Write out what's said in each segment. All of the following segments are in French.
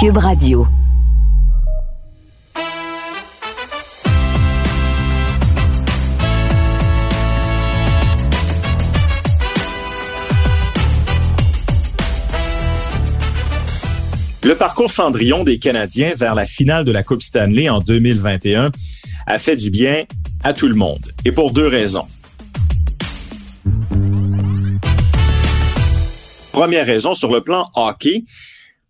Cube Radio. Le parcours Cendrillon des Canadiens vers la finale de la Coupe Stanley en 2021 a fait du bien à tout le monde, et pour deux raisons. Première raison, sur le plan hockey,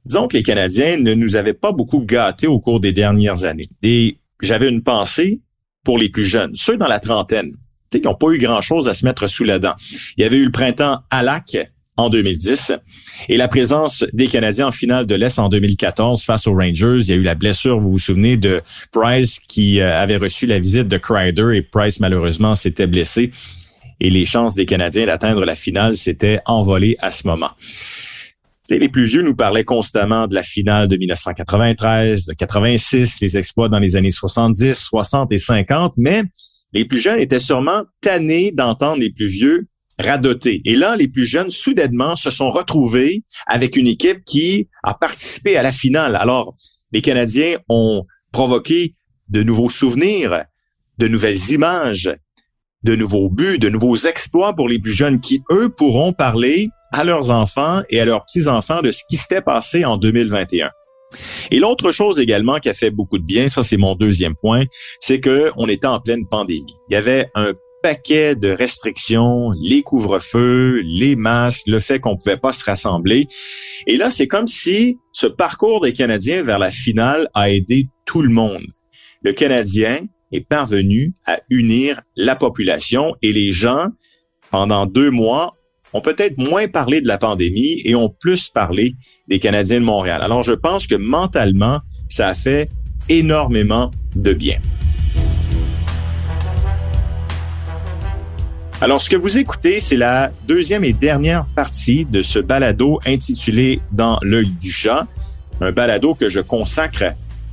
disons les Canadiens ne nous avaient pas beaucoup gâtés au cours des dernières années. Et j'avais une pensée pour les plus jeunes, ceux dans la trentaine, qui n'ont pas eu grand-chose à se mettre sous la dent. Il y avait eu le printemps à lac en 2010 et la présence des Canadiens en finale de l'Est en 2014 face aux Rangers. Il y a eu la blessure, vous vous souvenez, de Price qui euh, avait reçu la visite de Kreider et Price malheureusement s'était blessé et les chances des Canadiens d'atteindre la finale s'étaient envolées à ce moment. Les plus vieux nous parlaient constamment de la finale de 1993, de 86, les exploits dans les années 70, 60 et 50, mais les plus jeunes étaient sûrement tannés d'entendre les plus vieux radoté. Et là, les plus jeunes, soudainement, se sont retrouvés avec une équipe qui a participé à la finale. Alors, les Canadiens ont provoqué de nouveaux souvenirs, de nouvelles images, de nouveaux buts, de nouveaux exploits pour les plus jeunes qui, eux, pourront parler à leurs enfants et à leurs petits-enfants de ce qui s'était passé en 2021. Et l'autre chose également qui a fait beaucoup de bien, ça c'est mon deuxième point, c'est que on était en pleine pandémie. Il y avait un paquet de restrictions, les couvre-feux, les masques, le fait qu'on pouvait pas se rassembler. Et là, c'est comme si ce parcours des Canadiens vers la finale a aidé tout le monde. Le Canadien est parvenu à unir la population et les gens, pendant deux mois, ont peut-être moins parlé de la pandémie et ont plus parlé des Canadiens de Montréal. Alors, je pense que mentalement, ça a fait énormément de bien. Alors, ce que vous écoutez, c'est la deuxième et dernière partie de ce balado intitulé Dans l'œil du chat, un balado que je consacre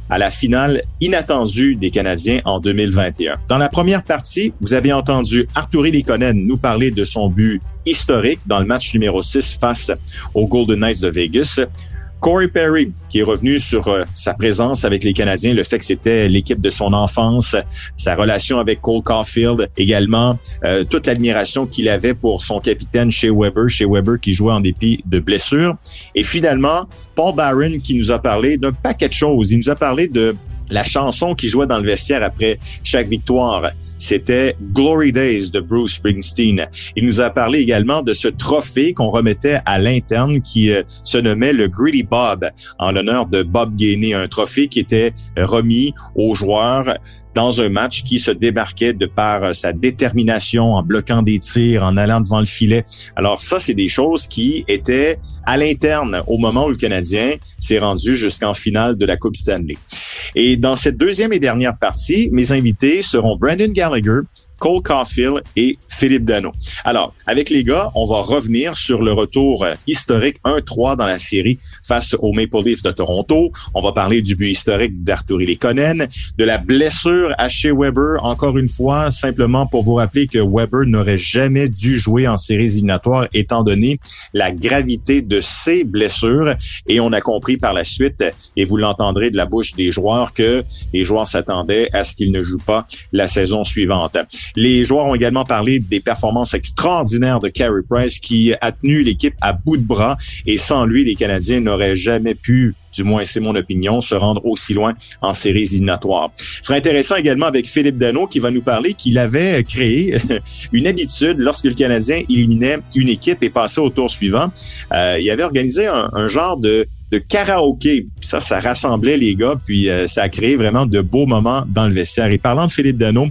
à la finale inattendue des Canadiens en 2021. Dans la première partie, vous avez entendu Arturi Likonen nous parler de son but historique dans le match numéro 6 face aux Golden Knights de Vegas. Corey Perry, qui est revenu sur euh, sa présence avec les Canadiens, le fait que c'était l'équipe de son enfance, sa relation avec Cole Caulfield, également euh, toute l'admiration qu'il avait pour son capitaine chez Weber, chez Weber qui jouait en dépit de blessures. Et finalement, Paul Barron qui nous a parlé d'un paquet de choses. Il nous a parlé de la chanson qui jouait dans le vestiaire après chaque victoire c'était Glory Days de Bruce Springsteen. Il nous a parlé également de ce trophée qu'on remettait à l'interne qui euh, se nommait le Greedy Bob en l'honneur de Bob Gainey, un trophée qui était remis aux joueurs dans un match qui se débarquait de par euh, sa détermination en bloquant des tirs, en allant devant le filet. Alors ça, c'est des choses qui étaient à l'interne au moment où le Canadien s'est rendu jusqu'en finale de la Coupe Stanley. Et dans cette deuxième et dernière partie, mes invités seront Brandon Gallagher, Cole Caulfield et Philippe Dano. Alors, avec les gars, on va revenir sur le retour euh, historique 1-3 dans la série face aux Maple Leafs de Toronto. On va parler du but historique d'Arturi Lekonen, de la blessure à chez Weber, encore une fois, simplement pour vous rappeler que Weber n'aurait jamais dû jouer en séries éliminatoires étant donné la gravité de ses blessures. Et on a compris par la suite, et vous l'entendrez de la bouche des joueurs, que les joueurs s'attendaient à ce qu'ils ne jouent pas la saison suivante. Les joueurs ont également parlé des performances extraordinaires de Carey Price qui a tenu l'équipe à bout de bras et sans lui, les Canadiens n'auraient jamais pu du moins c'est mon opinion, se rendre aussi loin en séries éliminatoires. Ce sera intéressant également avec Philippe Dano qui va nous parler qu'il avait créé une habitude lorsque le Canadien éliminait une équipe et passait au tour suivant. Euh, il avait organisé un, genre de de karaoké. Ça, ça rassemblait les gars, puis euh, ça a créé vraiment de beaux moments dans le vestiaire. Et parlant de Philippe Dano,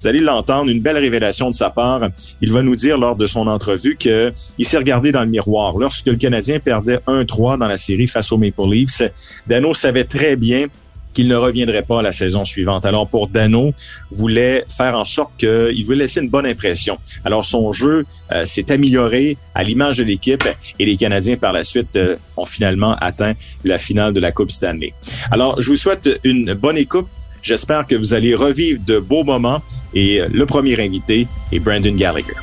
vous allez l'entendre, une belle révélation de sa part. Il va nous dire lors de son entrevue qu'il s'est regardé dans le miroir. Lorsque le Canadien perdait 1-3 dans la série face aux Maple Leafs, Dano savait très bien qu'il ne reviendrait pas la saison suivante. Alors pour Dano, voulait faire en sorte qu'il voulait laisser une bonne impression. Alors son jeu euh, s'est amélioré à l'image de l'équipe et les Canadiens par la suite euh, ont finalement atteint la finale de la Coupe Stanley. Alors je vous souhaite une bonne écoute J'espère que vous allez revivre de beaux moments et euh, le premier invité est Brandon Gallagher.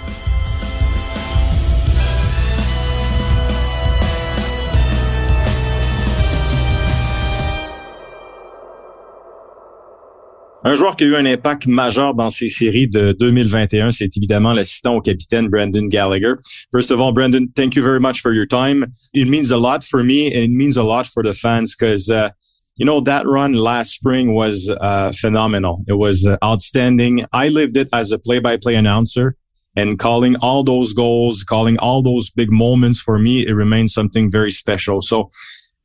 Un joueur qui a eu un impact majeur dans ces séries de 2021, c'est évidemment l'assistant au capitaine Brandon Gallagher. First of all, Brandon, thank you very much for your time. It means a lot for me and it means a lot for the fans because uh, you know, that run last spring was uh, phenomenal. It was uh, outstanding. I lived it as a play-by-play announcer and calling all those goals, calling all those big moments for me, it remains something very special. So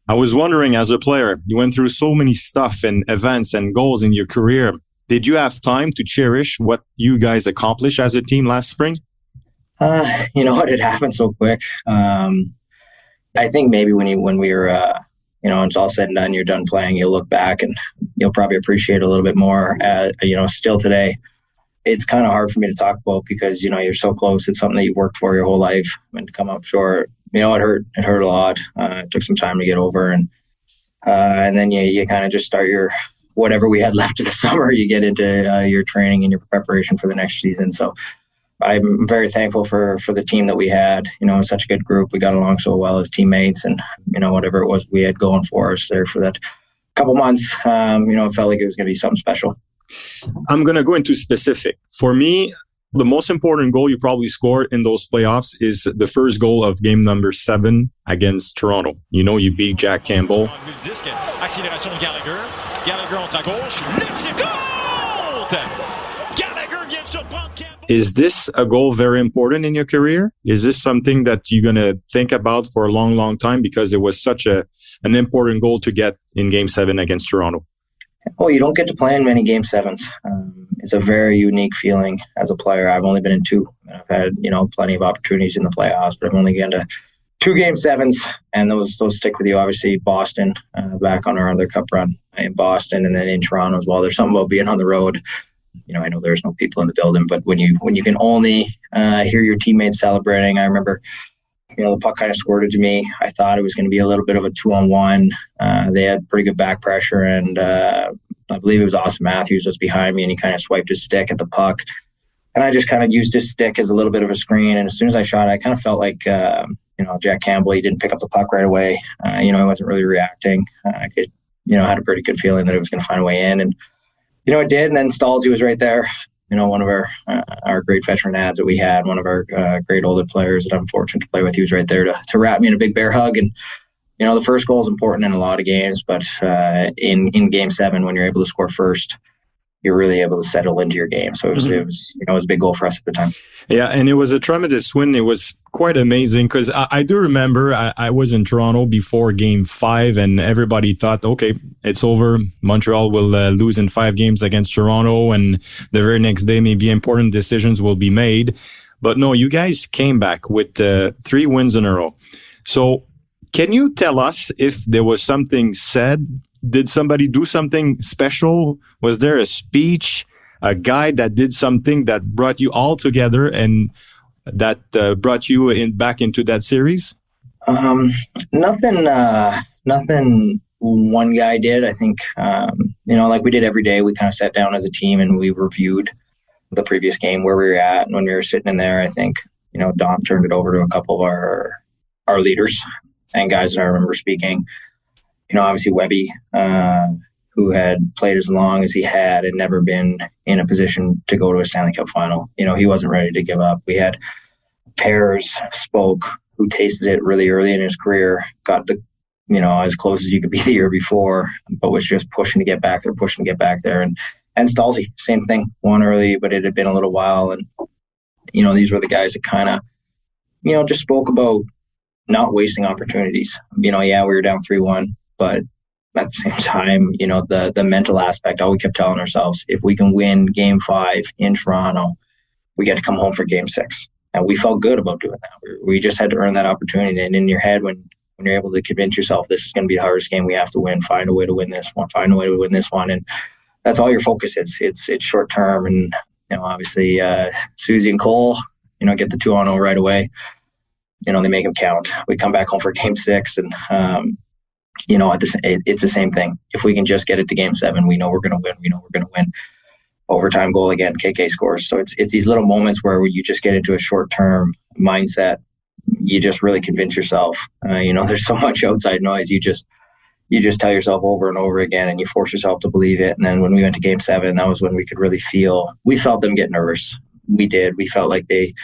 I was wondering as a player, you went through so many stuff and events and goals in your career. Did you have time to cherish what you guys accomplished as a team last spring? Uh, you know what? It happened so quick. Um, I think maybe when you when we were, uh, you know, it's all said and done, you're done playing. You'll look back and you'll probably appreciate a little bit more. You know, still today, it's kind of hard for me to talk about because you know you're so close. It's something that you've worked for your whole life, and to come up short, you know, it hurt. It hurt a lot. Uh, it took some time to get over, and uh, and then you you kind of just start your whatever we had left of the summer. You get into uh, your training and your preparation for the next season. So I'm very thankful for for the team that we had. You know, such a good group. We got along so well as teammates, and you know, whatever it was we had going for us there for that couple months. Um, you know, it felt like it was going to be something special. I'm going to go into specific. For me, the most important goal you probably scored in those playoffs is the first goal of game number seven against Toronto. You know, you beat Jack Campbell. Is this a goal very important in your career? Is this something that you're going to think about for a long, long time because it was such a an important goal to get in game seven against Toronto? Well, you don't get to play in many game sevens. Um, it's a very unique feeling as a player. I've only been in two. I've had you know plenty of opportunities in the playoffs, but I've only gotten to two game sevens, and those those stick with you. Obviously, Boston uh, back on our other Cup run in Boston, and then in Toronto as well. There's something about being on the road. You know, I know there's no people in the building, but when you when you can only uh, hear your teammates celebrating, I remember you know, the puck kind of squirted to me. I thought it was going to be a little bit of a two on one. Uh, they had pretty good back pressure, and uh, I believe it was Austin Matthews was behind me, and he kind of swiped his stick at the puck. And I just kind of used his stick as a little bit of a screen. And as soon as I shot, I kind of felt like, uh, you know, Jack Campbell, he didn't pick up the puck right away. Uh, you know, he wasn't really reacting. Uh, I could, you know, had a pretty good feeling that it was going to find a way in. And, you know, it did. And then Stalzy was right there you know, one of our uh, our great veteran ads that we had, one of our uh, great older players that I'm fortunate to play with. He was right there to to wrap me in a big bear hug. And you know, the first goal is important in a lot of games, but uh, in in Game Seven, when you're able to score first, you're really able to settle into your game. So it was, mm-hmm. it was, you know, it was a big goal for us at the time. Yeah, and it was a tremendous win. It was quite amazing because I, I, do remember I, I, was in Toronto before Game Five, and everybody thought, okay, it's over. Montreal will uh, lose in five games against Toronto, and the very next day, maybe important decisions will be made. But no, you guys came back with uh, three wins in a row. So, can you tell us if there was something said did somebody do something special? Was there a speech, a guy that did something that brought you all together and that uh, brought you in back into that series? Um, nothing. Uh, nothing. One guy did. I think um, you know, like we did every day. We kind of sat down as a team and we reviewed the previous game where we were at and when we were sitting in there. I think you know Dom turned it over to a couple of our our leaders and guys that I remember speaking you know, obviously Webby, uh, who had played as long as he had and never been in a position to go to a Stanley Cup final. You know, he wasn't ready to give up. We had Pears spoke, who tasted it really early in his career, got the, you know, as close as you could be the year before, but was just pushing to get back there, pushing to get back there. And and Stalzy, same thing, won early, but it had been a little while. And, you know, these were the guys that kind of, you know, just spoke about not wasting opportunities. You know, yeah, we were down 3 1 but at the same time, you know, the the mental aspect, all we kept telling ourselves, if we can win game five in Toronto, we get to come home for game six. And we felt good about doing that. We just had to earn that opportunity. And in your head, when when you're able to convince yourself this is going to be the hardest game we have to win, find a way to win this one, find a way to win this one, and that's all your focus is. It's it's short term, and you know, obviously, uh, Susie and Cole, you know, get the two on zero right away. You know, they make them count. We come back home for game six, and um, you know, it's the same thing. If we can just get it to game seven, we know we're going to win. We know we're going to win. Overtime goal again, KK scores. So it's it's these little moments where you just get into a short term mindset. You just really convince yourself. Uh, you know, there's so much outside noise. You just you just tell yourself over and over again and you force yourself to believe it. And then when we went to game seven, that was when we could really feel, we felt them get nervous. We did. We felt like they,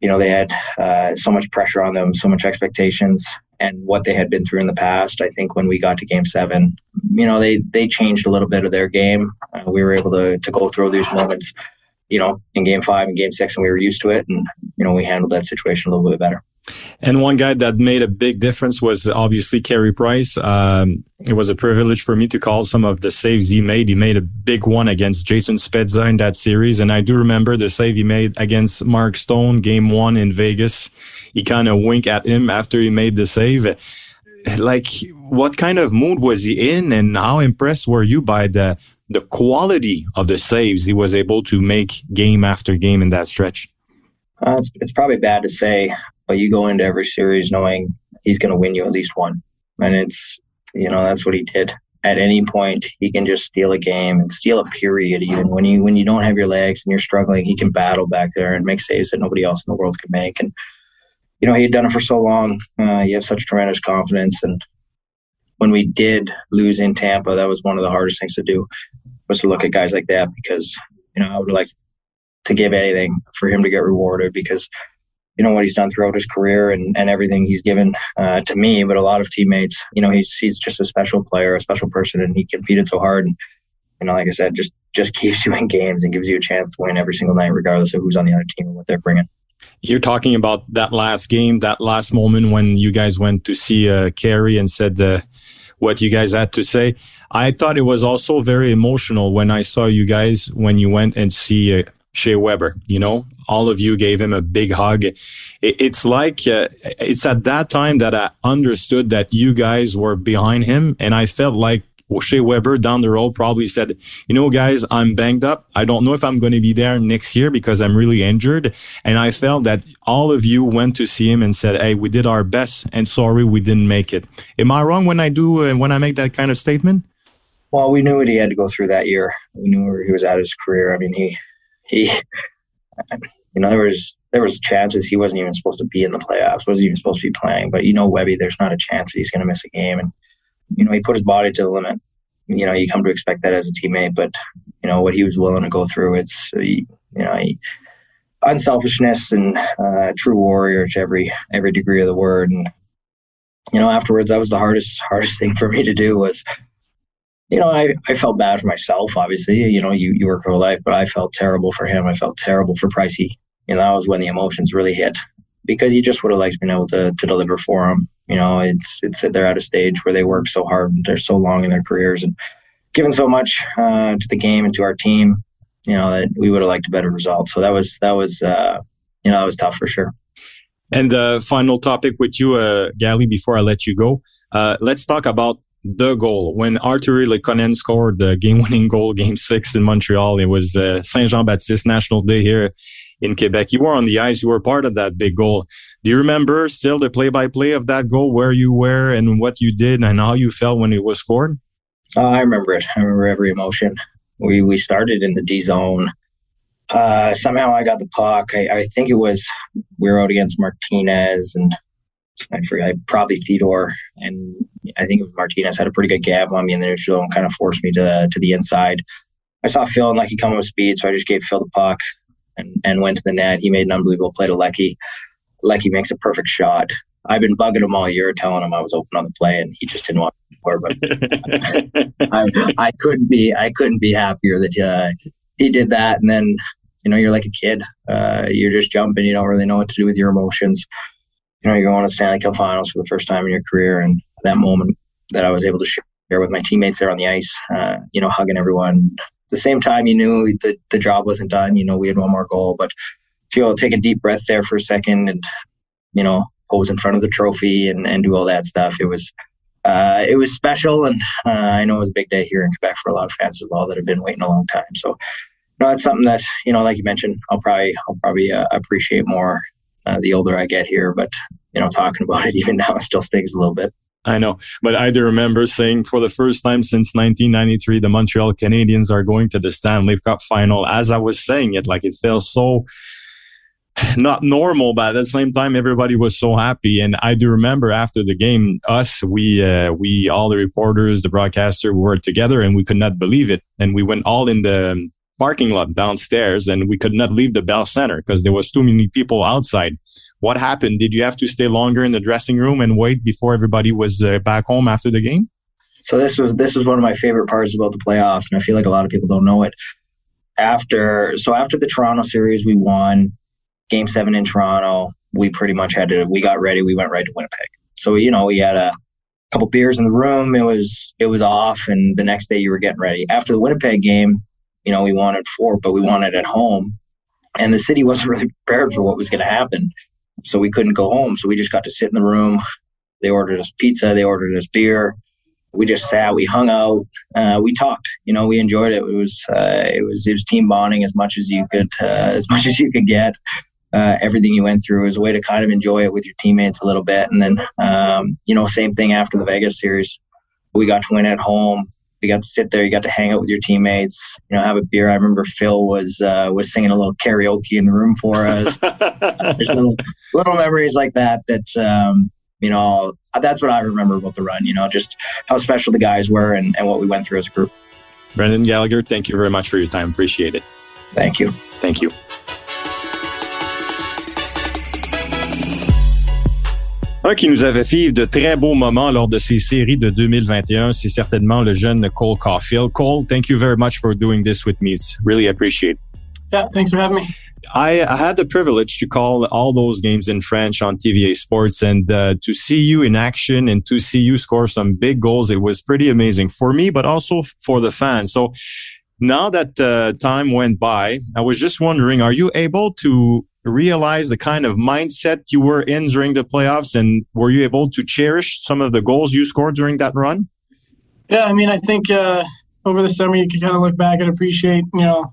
you know, they had uh, so much pressure on them, so much expectations and what they had been through in the past. I think when we got to game seven, you know, they, they changed a little bit of their game. Uh, we were able to, to go through these moments, you know, in game five and game six, and we were used to it. And, you know, we handled that situation a little bit better. And one guy that made a big difference was obviously Carey Price. Um, it was a privilege for me to call some of the saves he made. He made a big one against Jason Spezza in that series. And I do remember the save he made against Mark Stone, game one in Vegas. He kind of winked at him after he made the save. Like, what kind of mood was he in and how impressed were you by the, the quality of the saves he was able to make game after game in that stretch? Uh, it's, it's probably bad to say but you go into every series knowing he's going to win you at least one. And it's, you know, that's what he did. At any point, he can just steal a game and steal a period. Even when you when you don't have your legs and you're struggling, he can battle back there and make saves that nobody else in the world can make. And you know, he had done it for so long. Uh, you have such tremendous confidence. And when we did lose in Tampa, that was one of the hardest things to do was to look at guys like that because you know I would like to give anything for him to get rewarded because you know what he's done throughout his career and, and everything he's given uh, to me, but a lot of teammates. You know, he's he's just a special player, a special person, and he competed so hard. And you know, like I said, just just keeps you in games and gives you a chance to win every single night, regardless of who's on the other team and what they're bringing. You're talking about that last game, that last moment when you guys went to see uh, and said uh, what you guys had to say. I thought it was also very emotional when I saw you guys when you went and see uh, Shea Weber. You know, all of you gave him a big hug. It, it's like uh, it's at that time that I understood that you guys were behind him, and I felt like Shea Weber down the road probably said, "You know, guys, I'm banged up. I don't know if I'm going to be there next year because I'm really injured." And I felt that all of you went to see him and said, "Hey, we did our best, and sorry we didn't make it." Am I wrong when I do uh, when I make that kind of statement? Well, we knew what he had to go through that year. We knew where he was at his career. I mean, he he, you know, there was there was chances he wasn't even supposed to be in the playoffs, wasn't even supposed to be playing. But you know, Webby, there's not a chance that he's going to miss a game, and you know, he put his body to the limit. You know, you come to expect that as a teammate, but you know what he was willing to go through. It's you know, he, unselfishness and uh, true warrior to every every degree of the word. And you know, afterwards, that was the hardest hardest thing for me to do was you know, I, I felt bad for myself, obviously. You know, you, you work your life, but I felt terrible for him. I felt terrible for Pricey. And that was when the emotions really hit because he just would have liked being able to, to deliver for him. You know, it's it's they're at a stage where they work so hard, and they're so long in their careers and given so much uh, to the game and to our team, you know, that we would have liked a better result. So that was that was uh, you know, that was tough for sure. And the uh, final topic with you, uh, Gally, before I let you go, uh, let's talk about the goal. When Artturi Lehkonen scored the game-winning goal, Game Six in Montreal, it was uh, Saint Jean Baptiste National Day here in Quebec. You were on the ice. You were part of that big goal. Do you remember still the play-by-play of that goal, where you were and what you did, and how you felt when it was scored? Oh, I remember it. I remember every emotion. We we started in the D zone. Uh, somehow I got the puck. I, I think it was we were out against Martinez and I forget, probably Theodore, and I think Martinez had a pretty good gap on me in the neutral zone, kind of forced me to to the inside. I saw Phil and Lecky come with speed, so I just gave Phil the puck and, and went to the net. He made an unbelievable play to Lecky. Lecky makes a perfect shot. I've been bugging him all year, telling him I was open on the play, and he just didn't want to score. But I, I, couldn't be I couldn't be happier that uh, he did that. And then you know you're like a kid. Uh, you're just jumping. You don't really know what to do with your emotions you know, you're going to Stanley Cup Finals for the first time in your career, and that moment that I was able to share with my teammates there on the ice, uh, you know, hugging everyone. At the same time, you knew the the job wasn't done. You know, we had one more goal, but to take a deep breath there for a second and you know pose in front of the trophy and, and do all that stuff, it was uh, it was special, and uh, I know it was a big day here in Quebec for a lot of fans as well that have been waiting a long time. So, that's something that you know, like you mentioned, I'll probably I'll probably uh, appreciate more uh, the older I get here. But you know, talking about it even now, it still stings a little bit. I know, but I do remember saying for the first time since 1993, the Montreal Canadiens are going to the Stanley Cup final. As I was saying it, like it felt so not normal, but at the same time, everybody was so happy. And I do remember after the game, us, we, uh, we, all the reporters, the broadcaster, were together, and we could not believe it. And we went all in the parking lot downstairs, and we could not leave the Bell Center because there was too many people outside. What happened? Did you have to stay longer in the dressing room and wait before everybody was uh, back home after the game? So this was this was one of my favorite parts about the playoffs, and I feel like a lot of people don't know it. After so after the Toronto series, we won Game Seven in Toronto. We pretty much had to. We got ready. We went right to Winnipeg. So you know we had a couple beers in the room. It was it was off, and the next day you were getting ready. After the Winnipeg game, you know we wanted four, but we wanted at home, and the city wasn't really prepared for what was going to happen. So we couldn't go home. So we just got to sit in the room. They ordered us pizza. They ordered us beer we just sat, we hung out, uh, we talked. You know, we enjoyed it. It was uh, it was it was team bonding as much as you could uh, as much as you could get. Uh, everything you went through was a way to kind of enjoy it with your teammates a little bit, and then um, you know, same thing after the Vegas series. We got to win at home. We got to sit there. You got to hang out with your teammates. You know, have a beer. I remember Phil was uh, was singing a little karaoke in the room for us. There's little little memories like that that um, you know, that's what I remember about the run, you know, just how special the guys were and, and what we went through as a group. Brendan Gallagher, thank you very much for your time. Appreciate it. Thank you. Thank you. Un qui nous avait fait de très beaux moments lors de ces séries de 2021, c'est certainement le jeune Cole Caulfield. Cole, thank you very much for doing this with me. It's really appreciate. Yeah, thanks for having me. I, I, had the privilege to call all those games in French on TVA Sports and uh, to see you in action and to see you score some big goals. It was pretty amazing for me, but also for the fans. So now that uh, time went by, I was just wondering, are you able to realize the kind of mindset you were in during the playoffs and were you able to cherish some of the goals you scored during that run? Yeah, I mean, I think uh, over the summer you can kind of look back and appreciate, you know,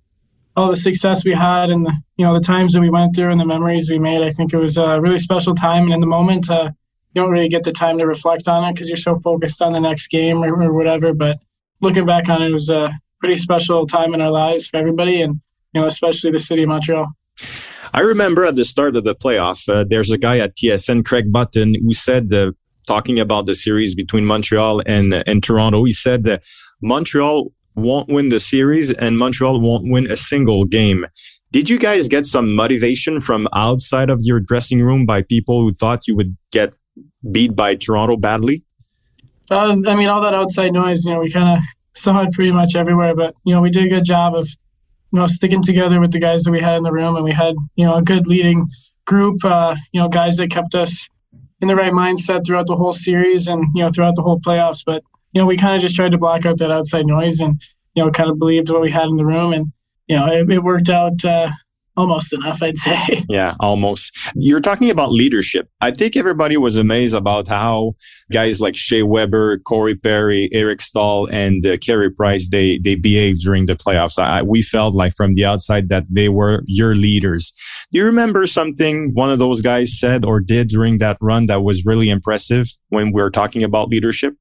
all the success we had and you know the times that we went through and the memories we made. I think it was a really special time, and in the moment, uh, you don't really get the time to reflect on it because you're so focused on the next game or, or, whatever. But looking back on it, it was a pretty special time in our lives for everybody, and you know especially the city of Montreal. I remember at the start of the playoff, uh, there's a guy at TSN, Craig Button, who said, uh, talking about the series between Montreal and and Toronto, he said that Montreal won't win the series and Montreal won't win a single game. Did you guys get some motivation from outside of your dressing room by people who thought you would get beat by Toronto badly? Uh, I mean, all that outside noise, you know, we kind of saw it pretty much everywhere, but, you know, we did a good job of, you know, sticking together with the guys that we had in the room and we had, you know, a good leading group, uh, you know, guys that kept us in the right mindset throughout the whole series and, you know, throughout the whole playoffs. But you know, we kind of just tried to block out that outside noise and, you know, kind of believed what we had in the room. And, you know, it, it worked out uh, almost enough, I'd say. Yeah, almost. You're talking about leadership. I think everybody was amazed about how guys like Shea Weber, Corey Perry, Eric Staal, and uh, Carey Price they they behaved during the playoffs. I, we felt like from the outside that they were your leaders. Do you remember something one of those guys said or did during that run that was really impressive when we were talking about leadership?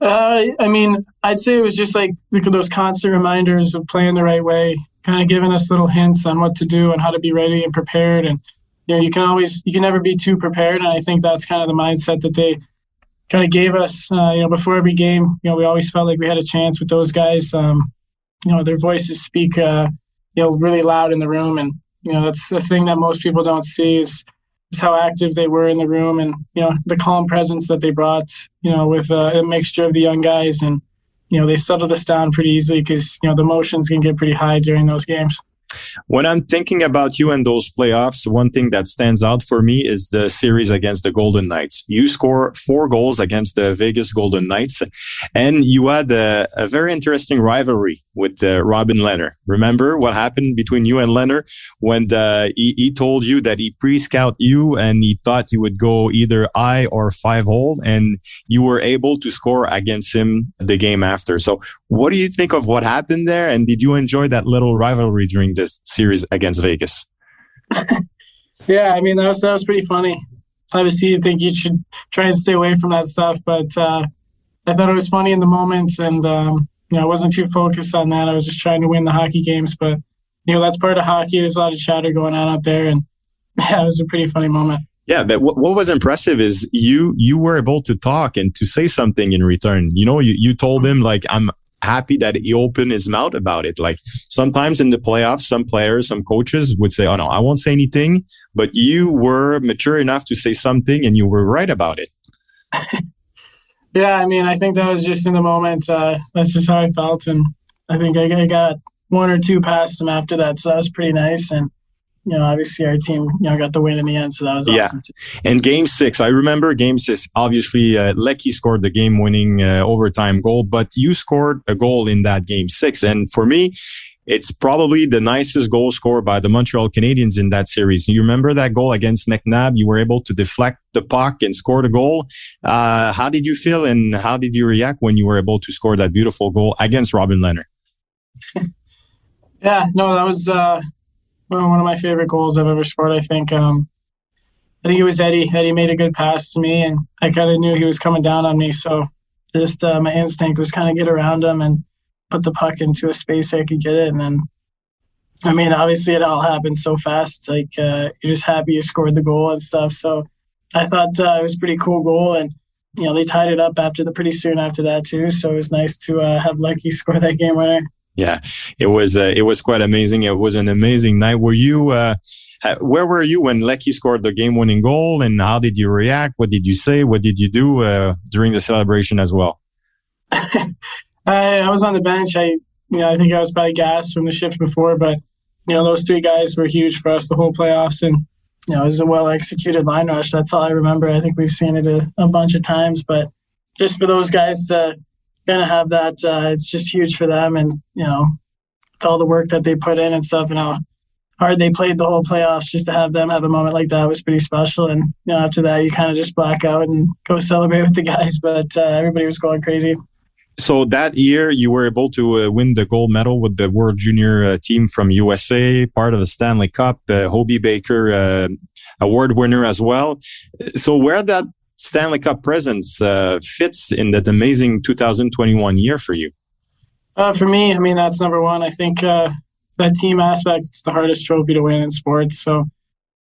Uh, I mean, I'd say it was just like those constant reminders of playing the right way, kind of giving us little hints on what to do and how to be ready and prepared. And you know, you can always, you can never be too prepared. And I think that's kind of the mindset that they kind of gave us. Uh, you know, before every game, you know, we always felt like we had a chance with those guys. Um, you know, their voices speak, uh, you know, really loud in the room, and you know, that's the thing that most people don't see is is how active they were in the room and you know the calm presence that they brought you know with uh, a mixture of the young guys. And you know they settled us down pretty easily because you know the emotions can get pretty high during those games when I'm thinking about you and those playoffs, one thing that stands out for me is the series against the Golden Knights. You score four goals against the Vegas Golden Knights, and you had a, a very interesting rivalry with uh, Robin Lehner. Remember what happened between you and Lehner when the, he, he, told you that he pre-scout you and he thought you would go either I or five hole, and you were able to score against him the game after. So, what do you think of what happened there? And did you enjoy that little rivalry during this series against Vegas? yeah, I mean that was that was pretty funny. Obviously, you think you should try and stay away from that stuff, but uh, I thought it was funny in the moment, and um, you know, I wasn't too focused on that. I was just trying to win the hockey games, but you know that's part of hockey. There's a lot of chatter going on out there, and yeah, it was a pretty funny moment. Yeah, but what, what was impressive is you you were able to talk and to say something in return. You know, you, you told him like I'm happy that he opened his mouth about it. Like sometimes in the playoffs, some players, some coaches would say, "Oh no, I won't say anything," but you were mature enough to say something, and you were right about it. yeah, I mean, I think that was just in the moment. Uh, that's just how I felt, and I think I, I got one or two past him after that, so that was pretty nice. And you know, obviously our team, you know, got the win in the end, so that was yeah. awesome. Too. And game six, I remember game six. Obviously, uh, Lecky scored the game-winning uh, overtime goal, but you scored a goal in that game six, and for me, it's probably the nicest goal scored by the Montreal Canadiens in that series. You remember that goal against McNabb? You were able to deflect the puck and score the goal. Uh, how did you feel and how did you react when you were able to score that beautiful goal against Robin Leonard? yeah, no, that was uh, one of my favorite goals I've ever scored. I think. Um, I think it was Eddie. Eddie made a good pass to me, and I kind of knew he was coming down on me. So just uh, my instinct was kind of get around him and put the puck into a space I could get it. And then, I mean, obviously it all happened so fast. Like uh, you're just happy you scored the goal and stuff. So I thought uh, it was pretty cool goal, and you know they tied it up after the pretty soon after that too. So it was nice to uh, have Lucky score that game winner. Yeah, it was uh, it was quite amazing. It was an amazing night. Were you? Uh, where were you when Lecky scored the game-winning goal, and how did you react? What did you say? What did you do uh, during the celebration as well? I, I was on the bench. I, you know, I think I was probably gassed from the shift before, but you know, those three guys were huge for us the whole playoffs, and you know, it was a well-executed line rush. That's all I remember. I think we've seen it a, a bunch of times, but just for those guys to of have that, uh, it's just huge for them, and you know, all the work that they put in and stuff, and how hard they played the whole playoffs. Just to have them have a moment like that was pretty special. And you know, after that, you kind of just black out and go celebrate with the guys. But uh, everybody was going crazy. So that year, you were able to uh, win the gold medal with the World Junior uh, team from USA, part of the Stanley Cup, uh, Hobey Baker uh, award winner as well. So where that Stanley Cup presence uh, fits in that amazing 2021 year for you? Uh, for me, I mean, that's number one. I think uh, that team aspect is the hardest trophy to win in sports. So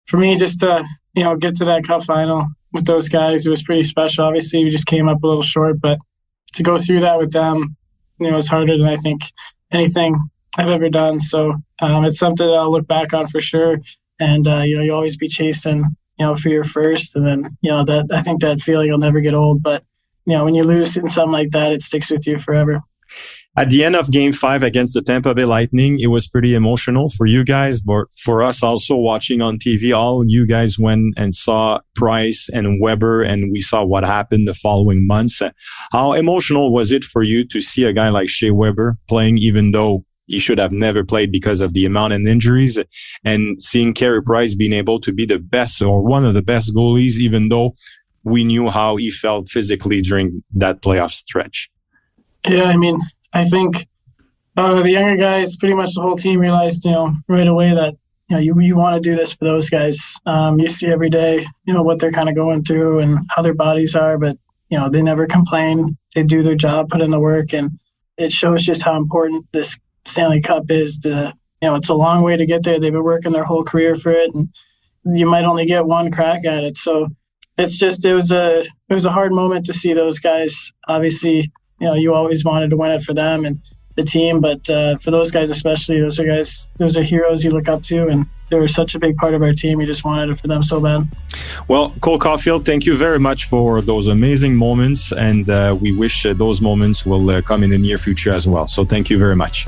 for me, just to, you know, get to that cup final with those guys, it was pretty special. Obviously, we just came up a little short, but to go through that with them, you know, was harder than I think anything I've ever done. So um, it's something that I'll look back on for sure. And, uh, you know, you always be chasing, you know, for your first. And then, you know, that I think that feeling will never get old. But, you know, when you lose in something like that, it sticks with you forever. At the end of game five against the Tampa Bay Lightning, it was pretty emotional for you guys, but for us also watching on TV, all you guys went and saw Price and Weber and we saw what happened the following months. How emotional was it for you to see a guy like Shea Weber playing, even though he should have never played because of the amount of injuries and seeing Carey Price being able to be the best or one of the best goalies, even though we knew how he felt physically during that playoff stretch. Yeah, I mean, I think uh, the younger guys, pretty much the whole team, realized you know right away that you know you you want to do this for those guys. Um, you see every day, you know what they're kind of going through and how their bodies are, but you know they never complain. They do their job, put in the work, and it shows just how important this Stanley Cup is. The you know it's a long way to get there. They've been working their whole career for it, and you might only get one crack at it. So it's just it was a it was a hard moment to see those guys. Obviously, you know you always wanted to win it for them and the team, but uh, for those guys especially, those are guys, those are heroes you look up to, and they were such a big part of our team. You just wanted it for them so bad. Well, Cole Caulfield, thank you very much for those amazing moments, and uh, we wish uh, those moments will uh, come in the near future as well. So thank you very much.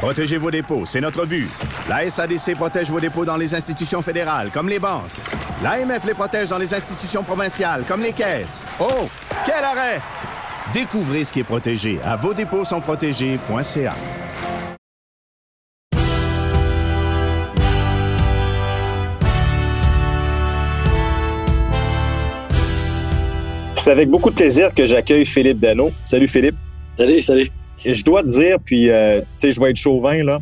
Protégez vos dépôts, c'est notre but. La SADC protège vos dépôts dans les institutions fédérales, comme les banques. L'AMF les protège dans les institutions provinciales, comme les caisses. Oh, quel arrêt! Découvrez ce qui est protégé à vos dépôts sont protégés.ca. C'est avec beaucoup de plaisir que j'accueille Philippe Dano. Salut Philippe. Salut, salut. Je dois te dire, puis euh, tu sais, je vais être chauvin, là.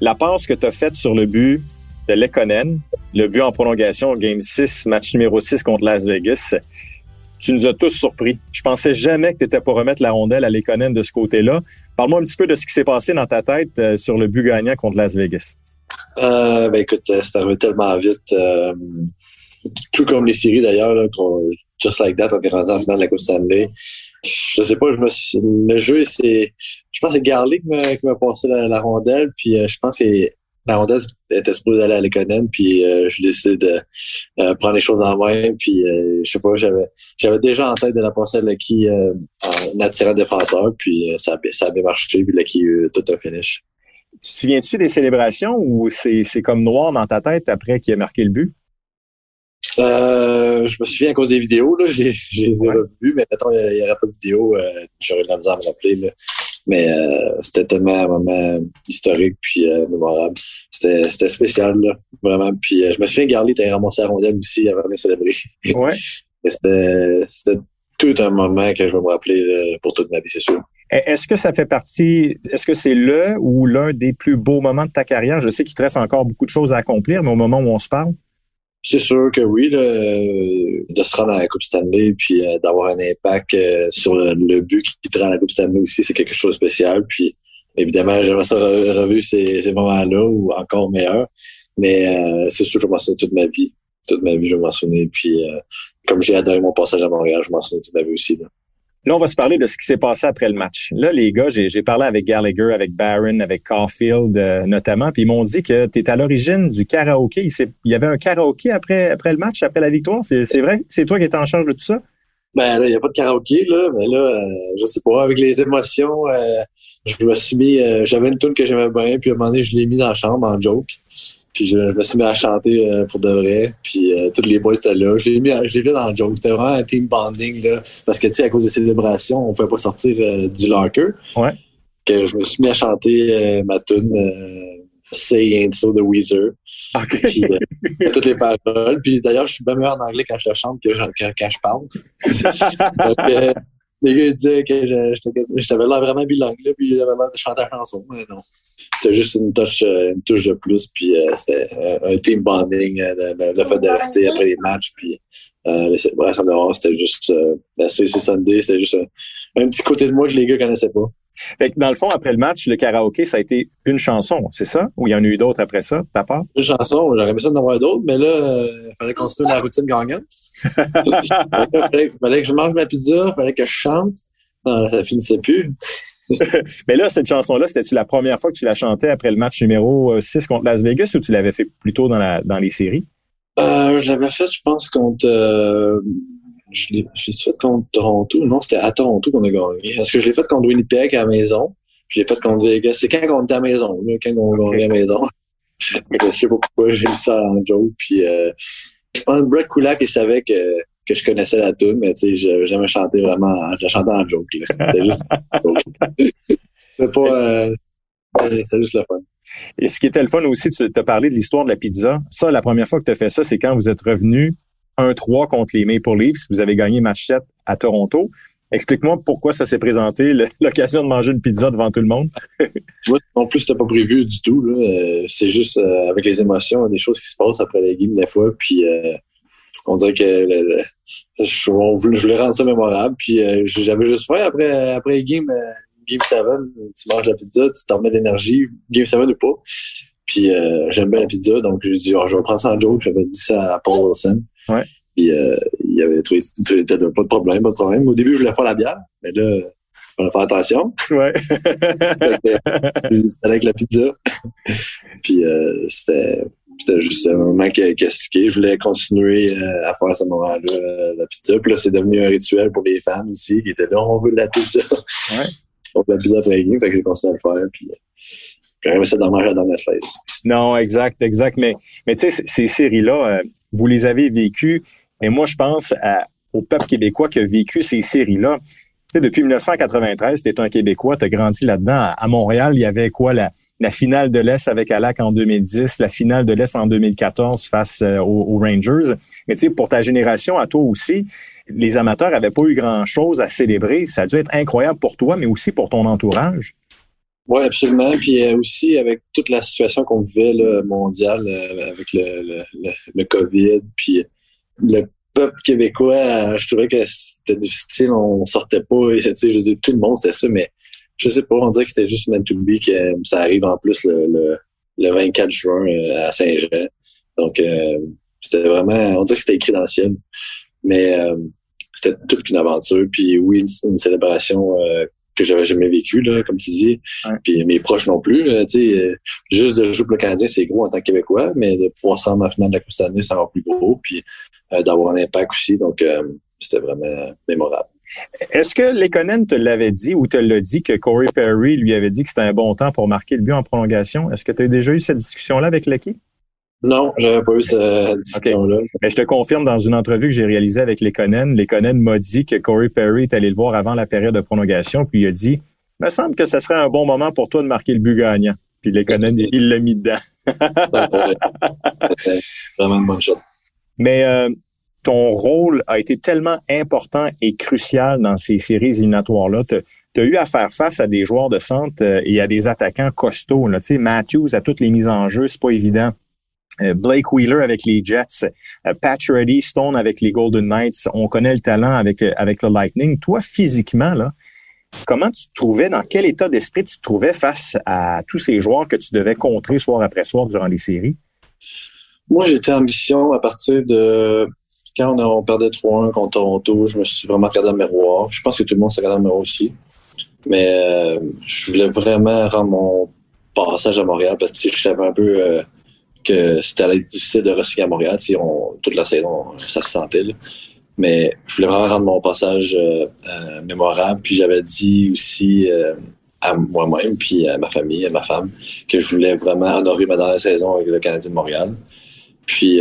La passe que tu as faite sur le but de Lekonen, le but en prolongation, Game 6, match numéro 6 contre Las Vegas, tu nous as tous surpris. Je pensais jamais que tu étais pour remettre la rondelle à Lekonen de ce côté-là. Parle-moi un petit peu de ce qui s'est passé dans ta tête euh, sur le but gagnant contre Las Vegas. Euh, ben écoute, c'est arrivé tellement vite. Tout comme les séries d'ailleurs, Just Like That, on est rendu en finale de la Coupe Stanley. Je sais pas, je me suis- le jeu, c'est. Je pense que c'est Garley qui m'a passé la, la rondelle, puis euh, je pense que la rondelle était supposée aller à Lekonen, puis euh, j'ai décidé de euh, prendre les choses en main, puis je sais pas, j'avais j'avais déjà en tête de la passer à Lucky en attirant défenseur, puis ça, ça a bien marché, puis Lucky tout un finish. Tu te souviens-tu des célébrations ou c'est c'est comme noir dans ta tête après qu'il a marqué le but? Euh, je me souviens à cause des vidéos, là, j'ai, j'ai les ai Ouais. revues, mais mettons, il n'y aurait pas de vidéo, euh, j'aurais de la misère à me rappeler, là. Mais euh, c'était tellement un moment historique puis euh, mémorable. C'était, c'était spécial, là, vraiment. Puis euh, je me souviens que Garley était ramassé à rondelle aussi avant de célébrer. Ouais. C'était tout un moment que je vais me rappeler là, pour toute ma vie, c'est sûr. E- Est-ce que ça fait partie, est-ce que c'est le ou l'un des plus beaux moments de ta carrière? Je sais qu'il te reste encore beaucoup de choses à accomplir, mais au moment où on se parle, C'est sûr que oui, là, euh, de se rendre à la Coupe Stanley puis euh, d'avoir un impact euh, sur le, le but qui te rend à la Coupe Stanley aussi, c'est quelque chose de spécial. Puis évidemment, j'aimerais ça re- revivre ces, ces moments-là ou encore meilleurs. Mais euh, c'est sûr que je m'en souviens toute ma vie. Toute ma vie, je m'en souvenir. Puis euh, comme j'ai adoré mon passage à Montréal, je m'en souviens toute ma vie aussi. Là. Là, on va se parler de ce qui s'est passé après le match. Là, les gars, j'ai parlé avec Gallagher, avec Barron, avec Caulfield euh, notamment, puis ils m'ont dit que tu à l'origine du karaoké. Il, il y avait un karaoké après, après le match, après la victoire? C'est c'est vrai? C'est toi qui étais en charge de tout ça? Ben là, il n'y a pas de karaoké, là, mais là, euh, je sais pas, avec les émotions, euh, je me suis mis, euh, j'avais une tune que j'aimais bien, puis à un moment donné, je l'ai mis dans la chambre en joke. Puis je, je me suis mis à chanter euh, pour de vrai, puis euh, tous les boys étaient là. Je l'ai mis, je l'ai mis dans le joke. C'était vraiment un team bonding, là, parce que, tu sais, à cause des célébrations, on pouvait pas sortir euh, du locker. Ouais. Que je me suis mis à chanter euh, ma tune euh, Say Ain't So de Weezer. OK. Puis, euh, toutes les paroles. Puis d'ailleurs, je suis bien meilleur en anglais quand je chante que quand, quand je parle. Donc, euh, les gars disaient que j'avais l'air vraiment bilingue, là, puis j'avais l'air de chanter la chanson. Mais non. C'était juste une touche, euh, une touche de plus, puis euh, c'était un, un team bonding, euh, le, le- le fait de rester après les matchs, puis euh, les célébrations dehors, c'était juste, euh, la CC Sunday, c'était juste un, un petit côté de moi que les gars connaissaient pas. Fait que dans le fond, après le match, le karaoké, ça a été une chanson, c'est ça? Ou il y en a eu d'autres après ça, ta part? Une chanson, j'aurais aimé ça d'en avoir d'autres, mais là, euh, il fallait continuer la routine gagnante. Il fallait, fallait que je mange ma pizza, fallait que je chante. Non, ça finissait plus. Mais là, cette chanson-là, c'était-tu la première fois que tu la chantais après le match numéro 6 contre Las Vegas ou tu l'avais fait plus tôt dans, la, dans les séries? Euh, je l'avais fait, je pense, contre. euh, je l'ai fait contre Toronto. Non, c'était à Toronto qu'on a gagné. Est-ce que je l'ai fait contre Winnipeg à la maison? Je l'ai fait contre Vegas. C'est quand on était à la maison, là, quand on gagnait à la maison. je sais pas pourquoi j'ai mis ça en joke. Puis, euh, je pense que Brett Kulak, il savait que, que je connaissais la tune, mais tu sais, j'avais jamais chanté vraiment. Je la chantais en joke. C'était juste. C'était pas. Euh, c'était juste le fun. Et ce qui était le fun aussi, tu as parlé de l'histoire de la pizza. Ça, la première fois que tu as fait ça, c'est quand vous êtes revenu 1-3 contre les Maple Leafs. Vous avez gagné match 7 à Toronto. Explique-moi pourquoi ça s'est présenté, l'occasion de manger une pizza devant tout le monde. Moi, non plus, c'était pas prévu du tout. Euh, c'est juste euh, avec les émotions, des choses qui se passent après les games des fois. Puis euh, on dirait que je, voulais rendre ça mémorable. Puis j'avais juste faim après, après les games, Game 7, tu manges la pizza, tu t'en remets de l'énergie, Game 7 ou pas. Puis euh, j'aime bien la pizza, donc j'ai dit oh, je vais prendre ça en joke. J'avais dit ça à Paul Wilson. Ouais. Puis euh, il avait trouvé, pas de problème, pas de problème. Au début, je voulais faire la bière, mais là, il fallait faire attention. Ouais. C'était avec la pizza. Puis euh, c'était c'était juste un moment que, que, je voulais continuer euh, à faire à ce moment-là euh, la pizza. Puis là, c'est devenu un rituel pour les fans aussi qui étaient là, on veut de la pizza. Ouais. on veut de la pizza après fait que j'ai continué à le faire. Puis Non, exact, exact. Mais, mais tu sais, ces séries-là, euh, vous les avez vécues. Et moi, je pense au peuple québécois qui a vécu ces séries-là. Tu sais, depuis 1993, tu es un Québécois, tu as grandi là-dedans. À Montréal, il y avait quoi, la, finale de l'Est avec Alak en 2010, la finale de l'Est en 2014 face euh, aux, aux, Rangers. Mais tu sais, pour ta génération, à toi aussi, les amateurs n'avaient pas eu grand-chose à célébrer. Ça a dû être incroyable pour toi, mais aussi pour ton entourage. Oui, absolument. Puis euh, aussi avec toute la situation qu'on vivait là, mondiale euh, avec le, le, le, le, COVID, puis le peuple québécois, euh, je trouvais que c'était difficile, on sortait pas. Sais, je dis tout le monde c'était ça, mais je sais pas, on dirait que c'était juste meant to be que ça arrive en plus le, le, 24 juin à Saint-Jean. Donc c'était vraiment, on dirait que c'était écrit dans le ciel. Mais c'était toute une aventure. Puis oui, une, une célébration que j'avais jamais vécu, là, comme tu dis. Ouais. Puis mes proches non plus. Là, juste de jouer pour le Canadien, c'est gros en tant que Québécois, mais de pouvoir se rendre en finale de la Coupe Stanley, c'est encore plus gros. Puis euh, d'avoir un impact aussi. Donc, euh, c'était vraiment mémorable. Est-ce que Lekonen te l'avait dit ou te l'a dit que Corey Perry lui avait dit que c'était un bon temps pour marquer le but en prolongation? Est-ce que tu as déjà eu cette discussion-là avec Lucky? Non, j'avais pas eu cette discussion-là. Okay. Mais je te confirme dans une entrevue que j'ai réalisée avec Lekonen, Lekonen m'a dit que Corey Perry est allé le voir avant la période de prolongation, puis il a dit me semble que ce serait un bon moment pour toi de marquer le but gagnant. Puis Lekonen, il l'a mis dedans. vraiment une bonne chose. Mais euh, ton rôle a été tellement important et crucial dans ces séries éliminatoires-là. Tu as eu à faire face à des joueurs de centre euh, et à des attaquants costauds. Là. Matthews, à toutes les mises en jeu, c'est pas évident. Euh, Blake Wheeler avec les Jets, euh, Patch Reddy, Stone avec les Golden Knights. On connaît le talent avec, euh, avec le Lightning. Toi, physiquement, là, comment tu te trouvais, dans quel état d'esprit tu te trouvais face à tous ces joueurs que tu devais contrer soir après soir durant les séries? Moi, j'étais mission à partir de quand on, a, perdait 3-1 contre Toronto. Je me suis vraiment regardé dans le miroir. Je pense que tout le monde s'est regardé dans le miroir aussi. Mais je voulais vraiment rendre mon passage à Montréal parce que je savais un peu que c'était allait difficile de re-signer à Montréal. On, toute la saison, ça se sentait. Là. Mais je voulais vraiment rendre mon passage euh, euh, mémorable. Puis j'avais dit aussi euh, à moi-même, puis à ma famille, à ma femme, que je voulais vraiment honorer ma dernière saison avec le Canadien de Montréal. Puis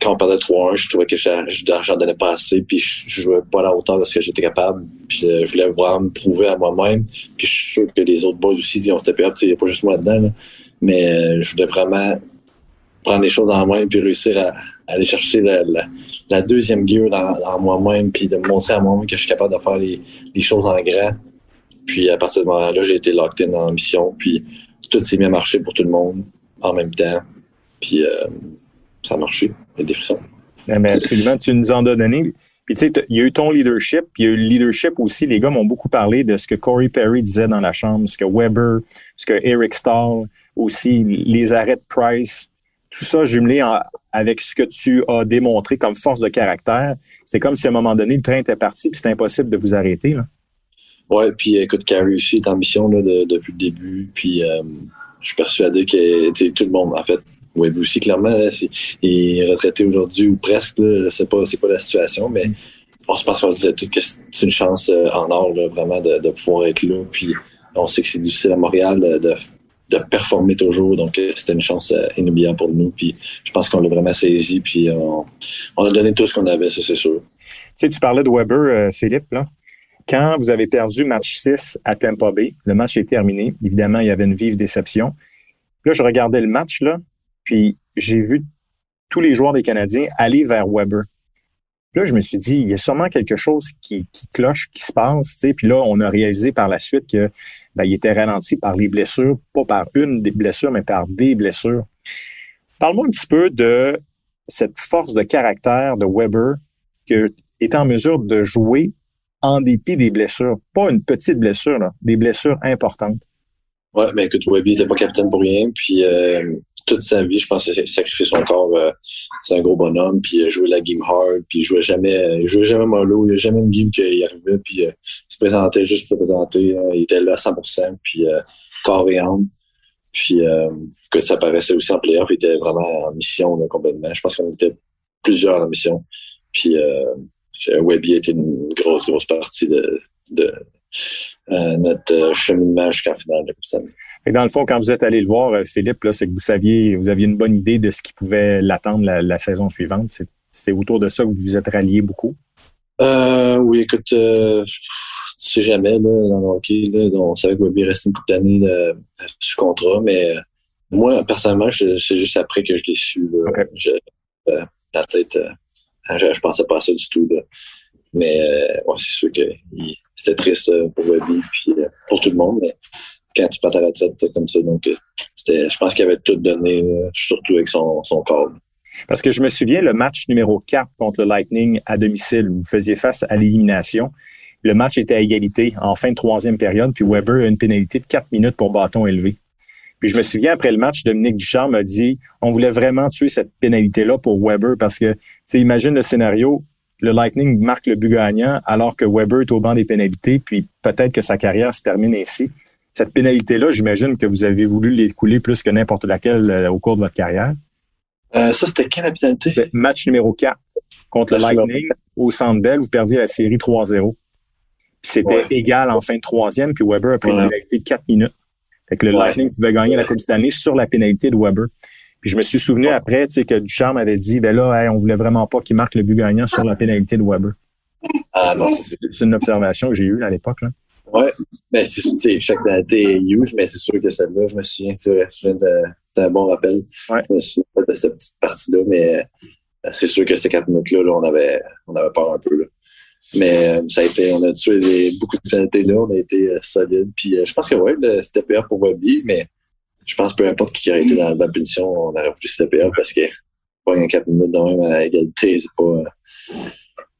quand on parlait 3-1, je trouvais que j'en donnais pas assez, puis je, jouais pas à la hauteur de ce que j'étais capable. Puis je voulais vraiment me prouver à moi-même. Puis je suis sûr que les autres boys aussi, on s'était up, il n'y a pas juste moi dedans. Mais euh, je voulais vraiment prendre les choses en main puis réussir à, aller chercher la, deuxième gear dans, moi-même puis de me montrer à moi-même que je suis capable de faire les, choses en grand. Puis à partir de ce moment-là, j'ai été locked in dans la mission. Puis tout s'est mis à marcher pour tout le monde en même temps. Puis euh, ça a marché. Il y a des frissons. Absolument, tu nous en as donné. Puis tu sais, il y a eu ton leadership, puis il y a eu le leadership aussi. Les gars m'ont beaucoup parlé de ce que Corey Perry disait dans la chambre, ce que Weber, ce que Eric Stahl, aussi les arrêts de Price, tout ça jumelé avec ce que tu as démontré comme force de caractère. C'est comme si à un moment donné, le train était parti puis c'était impossible de vous arrêter. Ouais, puis écoute, Carrie aussi est en mission là, de, depuis le début. Puis euh, je suis persuadé que tout le monde, en fait, Web aussi, clairement, il est retraité aujourd'hui ou presque. Là, pas c'est la situation, mais on se pense qu'on se disait tout que c'est une chance euh, en or là, vraiment de, pouvoir être là. Puis on sait que c'est difficile à Montréal de, de performer toujours. Donc, c'était une chance euh, inoubliable pour nous. Puis, je pense qu'on l'a vraiment saisi. Puis, on, a donné tout ce qu'on avait, ça, c'est sûr. Tu sais, tu parlais de Weber, euh, Philippe, là. Quand vous avez perdu match 6 à Tampa Bay, le match est terminé. Évidemment, il y avait une vive déception. Là, je regardais le match, là, puis j'ai vu tous les joueurs des Canadiens aller vers Weber. Là, je me suis dit, il y a sûrement quelque chose qui, qui cloche, qui se passe. Puis là, on a réalisé par la suite que ben, il était ralenti par les blessures, pas par une des blessures, mais par des blessures. Parle-moi un petit peu de cette force de caractère de Weber qui est en mesure de jouer en dépit des blessures. Pas une petite blessure, là, des blessures importantes. Ouais, mais écoute, Weber n'était pas capitaine pour rien. Puis euh, toute sa vie, je pense sacrifié son corps. Euh, c'est un gros bonhomme, puis joué la game hard, puis il jouait jamais, il jouait jamais mollo, il n'y a jamais une game qu'il arrivait, puis euh, il se présentait juste pour se présenter. Euh, il était là à 100%, puis euh, corps et âme. Puis euh, que ça paraissait aussi en playoff, il était vraiment en mission là, complètement. Je pense qu'on était plusieurs en mission. Puis euh, Webby était une grosse, grosse partie de, de euh, notre cheminement jusqu'en finale de ça. Et dans le fond, quand vous êtes allé le voir, Philippe, là, c'est que vous saviez, vous aviez une bonne idée de ce qui pouvait l'attendre la, saison suivante. C'est autour de ça que vous vous êtes rallié beaucoup? Euh, oui, écoute, euh, tu sais jamais là, dans le hockey, là, on savait que Webby restait une couple d'années sous contrat, mais moi, personnellement, c'est juste après que je l'ai su. Euh, la tête, euh, je, je, pensais pas à ça du tout. Là. Mais ouais, c'est sûr que c'était triste pour Webby puis pour tout le monde. Mais quand tu prends ta retraite comme ça, donc c'était, je pense qu'il avait tout donné, surtout avec son, son corps. Parce que je me souviens, le match numéro 4 contre le Lightning à domicile, vous faisiez face à l'élimination. Le match était à égalité en fin de troisième période, puis Weber a une pénalité de 4 minutes pour bâton élevé. Puis je me souviens, après le match, Dominique Ducharme a dit on voulait vraiment tuer cette pénalité-là pour Weber parce que, tu imagine le scénario, le Lightning marque le but gagnant alors que Weber est au banc des pénalités, puis peut-être que sa carrière se termine ainsi. Cette pénalité-là, j'imagine que vous avez voulu l'écouler plus que n'importe laquelle euh, au cours de votre carrière. Euh, ça, c'était quelle pénalité? Match numéro 4 contre le Lightning au Centre Bell. Vous perdiez la série 3-0. C'était égal en fin de troisième, puis Weber a pris une pénalité de 4 minutes. Fait que le Lightning pouvait gagner la Coupe année sur la pénalité de Weber. Puis je me suis souvenu après, que Ducharme avait dit, ben là, on voulait vraiment pas qu'il marque le but gagnant sur la pénalité de Weber. Ah c'est une observation que j'ai eue à l'époque. Ouais, mais ben, c'est chaque pénalité est huge, mais c'est sûr que celle-là, je me souviens, c'est un bon rappel. Ouais. Je me souviens de cette petite partie-là, mais euh, c'est sûr que ces quatre minutes-là, là, on avait on avait peur un peu. Là. Mais euh, ça a été, on a tué beaucoup de pénalités là, on a été euh, solide. Puis je pense que ouais, c'était pire pour Webby, mais je pense peu importe qui aurait été dans la punition, on aurait voulu c'était pire parce que pas un quatre minutes de même à égalité, c'est pas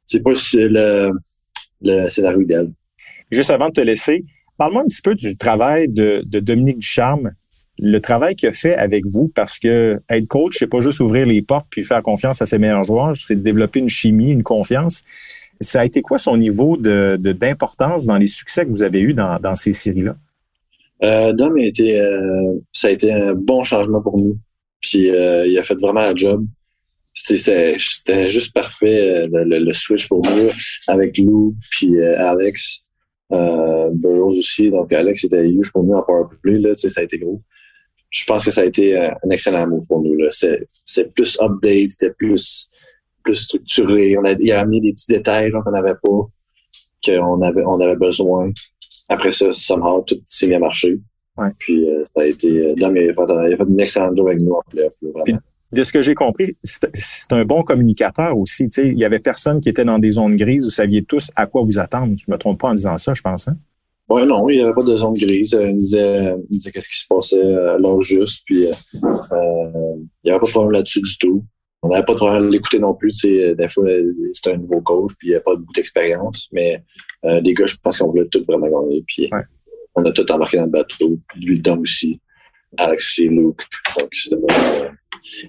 c'est pas le, le scénario idéal. Juste avant de te laisser, parle-moi un petit peu du travail de, de Dominique Ducharme, le travail qu'il a fait avec vous, parce que être coach, c'est pas juste ouvrir les portes puis faire confiance à ses meilleurs joueurs, c'est de développer une chimie, une confiance. Ça a été quoi son niveau de, d'importance dans les succès que vous avez eus dans, dans ces séries-là? Euh, Dom a été, euh, ça a été un bon changement pour nous. Puis euh, il a fait vraiment un job. C'était, juste parfait euh, le, le, switch pour nous avec Lou puis Alex euh, Burroughs aussi. Donc, Alex était huge pour nous en powerplay. Là, ça a été gros. Je pense que ça a été euh, un excellent move pour nous. Là. C'est, plus update, c'était plus, plus structuré. On a, il a amené des petits détails qu'on n'avait pas, qu'on avait, on avait besoin. Après ça, somehow, tout s'est bien marché. Ouais. Puis, euh, ça a été... Là, mais il a fait, il a fait une excellente job avec nous en playoff. vraiment de ce que j'ai compris, c'est un bon communicateur aussi. Il y avait personne qui était dans des zones grises. Vous saviez tous à quoi vous attendre. Je me trompe pas en disant ça, je pense. Hein? Oui, non, il n'y avait pas de zone grise. Euh, il disait, il disait qu'est-ce qui se passait à l'heure juste. Puis, euh, euh, il n'y avait pas de problème là-dessus du tout. On n'avait pas de problème à l'écouter non plus. Des fois, c'était un nouveau coach, puis il n'y a pas beaucoup d'expérience. Mais les gars, je pense qu'on voulait tout vraiment gagner. Puis, on a tout embarqué dans le bateau. Puis lui, Dom aussi. Alex aussi, Luke. Donc, c'était vraiment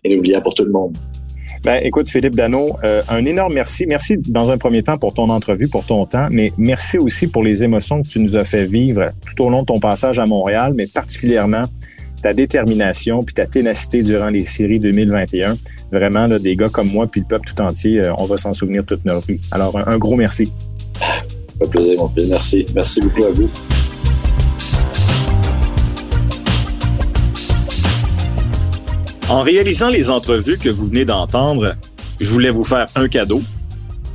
inoubliable pour tout le monde. Ben, écoute, Philippe Dano, euh, un énorme merci. Merci dans un premier temps pour ton entrevue, pour ton temps, mais merci aussi pour les émotions que tu nous as fait vivre tout au long de ton passage à Montréal, mais particulièrement ta détermination puis ta ténacité durant les séries 2021. Vraiment, là, des gars comme moi puis le peuple tout entier, euh, on va s'en souvenir toute notre vie. Alors, un, gros merci. Ça fait plaisir, mon fils. Merci. Merci beaucoup à vous. En réalisant les entrevues que vous venez d'entendre, je voulais vous faire un cadeau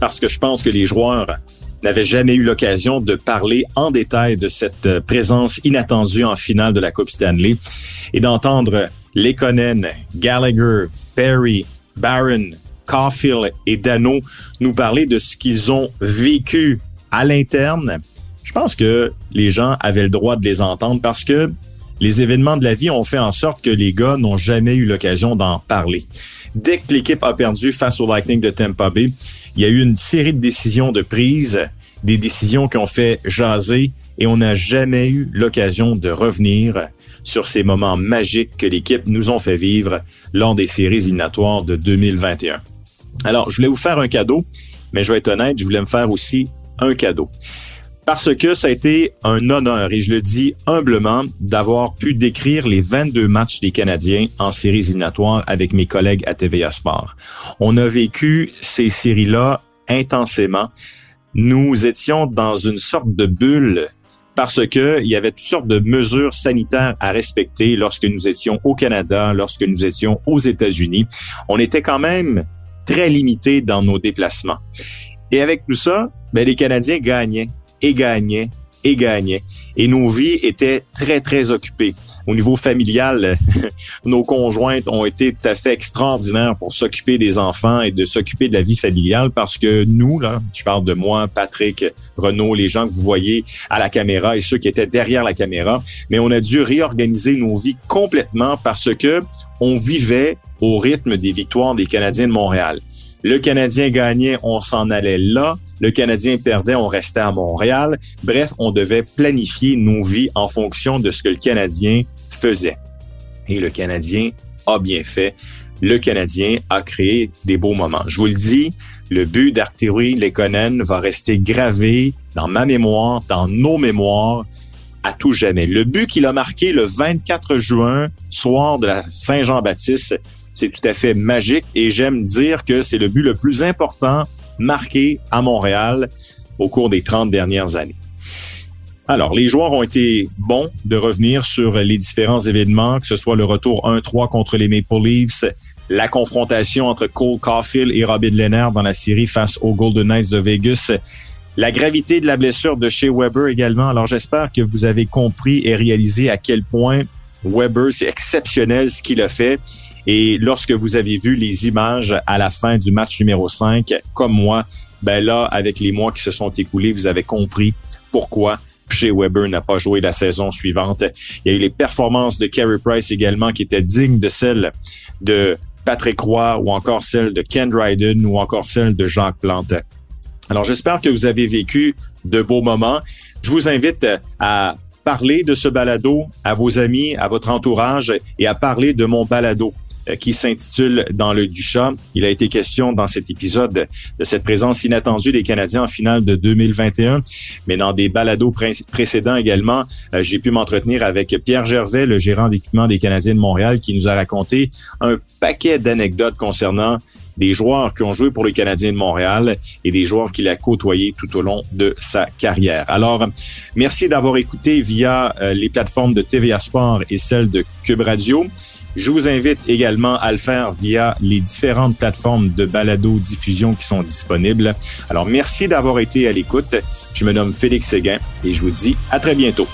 parce que je pense que les joueurs n'avaient jamais eu l'occasion de parler en détail de cette euh, présence inattendue en finale de la Coupe Stanley et d'entendre Lekonen, Gallagher, Perry, Barron, Caulfield et Dano nous parler de ce qu'ils ont vécu à l'interne. Je pense que les gens avaient le droit de les entendre parce que les événements de la vie ont fait en sorte que les gars n'ont jamais eu l'occasion d'en parler. Dès que l'équipe a perdu face au Lightning de Tampa Bay, il y a eu une série de décisions de prise, des décisions qui ont fait jaser et on n'a jamais eu l'occasion de revenir sur ces moments magiques que l'équipe nous ont fait vivre lors des séries éliminatoires de 2021. Alors, je voulais vous faire un cadeau, mais je vais être honnête, je voulais me faire aussi un cadeau. Parce que ça a été un honneur, et je le dis humblement, d'avoir pu décrire les 22 matchs des Canadiens en séries éliminatoires avec mes collègues à TVA Sport. On a vécu ces séries-là intensément. Nous étions dans une sorte de bulle parce que il y avait toutes sortes de mesures sanitaires à respecter lorsque nous étions au Canada, lorsque nous étions aux États-Unis. On était quand même très limité dans nos déplacements. Et avec tout ça, ben, les Canadiens gagnaient et gagnaient et gagnaient. Et nos vies étaient très, très occupées. Au niveau familial, nos conjointes ont été tout à fait extraordinaires pour s'occuper des enfants et de s'occuper de la vie familiale parce que nous, là, je parle de moi, Patrick, Renaud, les gens que vous voyez à la caméra et ceux qui étaient derrière la caméra, mais on a dû réorganiser nos vies complètement parce que on vivait au rythme des victoires des Canadiens de Montréal. Le Canadien gagnait, on s'en allait là. Le Canadien perdait, on restait à Montréal. Bref, on devait planifier nos vies en fonction de ce que le Canadien faisait. Et le Canadien a bien fait. Le Canadien a créé des beaux moments. Je vous le dis, le but d'Arturi Lekonen va rester gravé dans ma mémoire, dans nos mémoires, à tout jamais. Le but qu'il a marqué le 24 juin, soir de la Saint-Jean-Baptiste, c'est tout à fait magique et j'aime dire que c'est le but le plus important marqué à Montréal au cours des 30 dernières années. Alors, les joueurs ont été bons de revenir sur les différents événements, que ce soit le retour 1-3 contre les Maple Leafs, la confrontation entre Cole Caulfield et Robin Leonard dans la série face aux Golden Knights de Vegas, la gravité de la blessure de chez Weber également. Alors, j'espère que vous avez compris et réalisé à quel point Weber, c'est exceptionnel ce qu'il a fait. Et lorsque vous avez vu les images à la fin du match numéro 5, comme moi, ben là, avec les mois qui se sont écoulés, vous avez compris pourquoi chez Weber n'a pas joué la saison suivante. Il y a eu les performances de Carey Price également qui étaient dignes de celles de Patrick Roy ou encore celles de Ken Dryden ou encore celles de Jacques Plante. Alors j'espère que vous avez vécu de beaux moments. Je vous invite à parler de ce balado à vos amis, à votre entourage et à parler de mon balado. Euh, qui s'intitule Dans le Duchat. Il a été question dans cet épisode de cette présence inattendue des Canadiens en finale de 2021, mais dans des balados précédents également, euh, j'ai pu m'entretenir avec Pierre Gervais, le gérant d'équipement des Canadiens de Montréal, qui nous a raconté un paquet d'anecdotes concernant des joueurs qui ont joué pour les Canadiens de Montréal et des joueurs qu'il a côtoyés tout au long de sa carrière. Alors, merci d'avoir écouté via euh, les plateformes de TVA Sport et celles de Cube Radio. Je vous invite également à le faire via les différentes plateformes de balado-diffusion qui sont disponibles. Alors, merci d'avoir été à l'écoute. Je me nomme Félix Séguin et je vous dis à très bientôt.